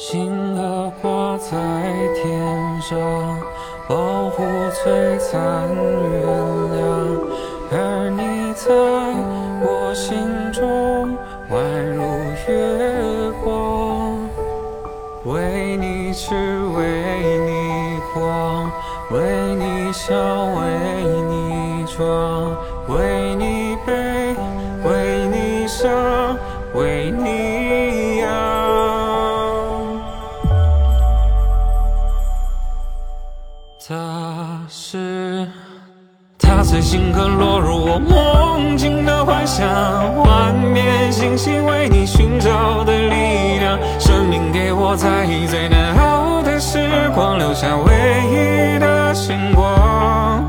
星河挂在天上，保护璀璨月亮，而你在我心中宛如月光。为你痴，为你狂，为你笑，为你装，为你悲，为你伤，为你他是，他随心刻落入我梦境的幻想，幻灭星星为你寻找的力量，生命给我在最难熬的时光留下唯一的星光，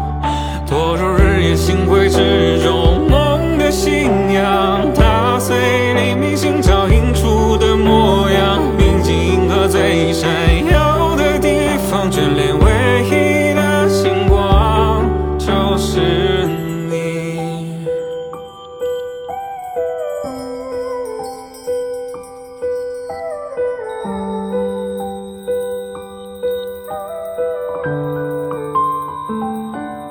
拖入日夜星辉之中梦的信仰，它随黎明星照映出的模样，铭记银河最闪是你。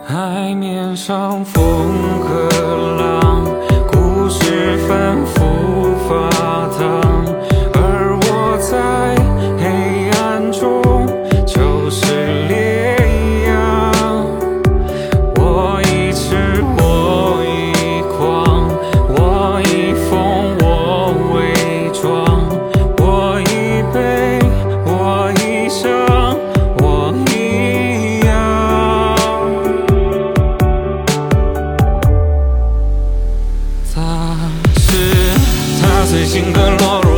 海面上风和情歌落入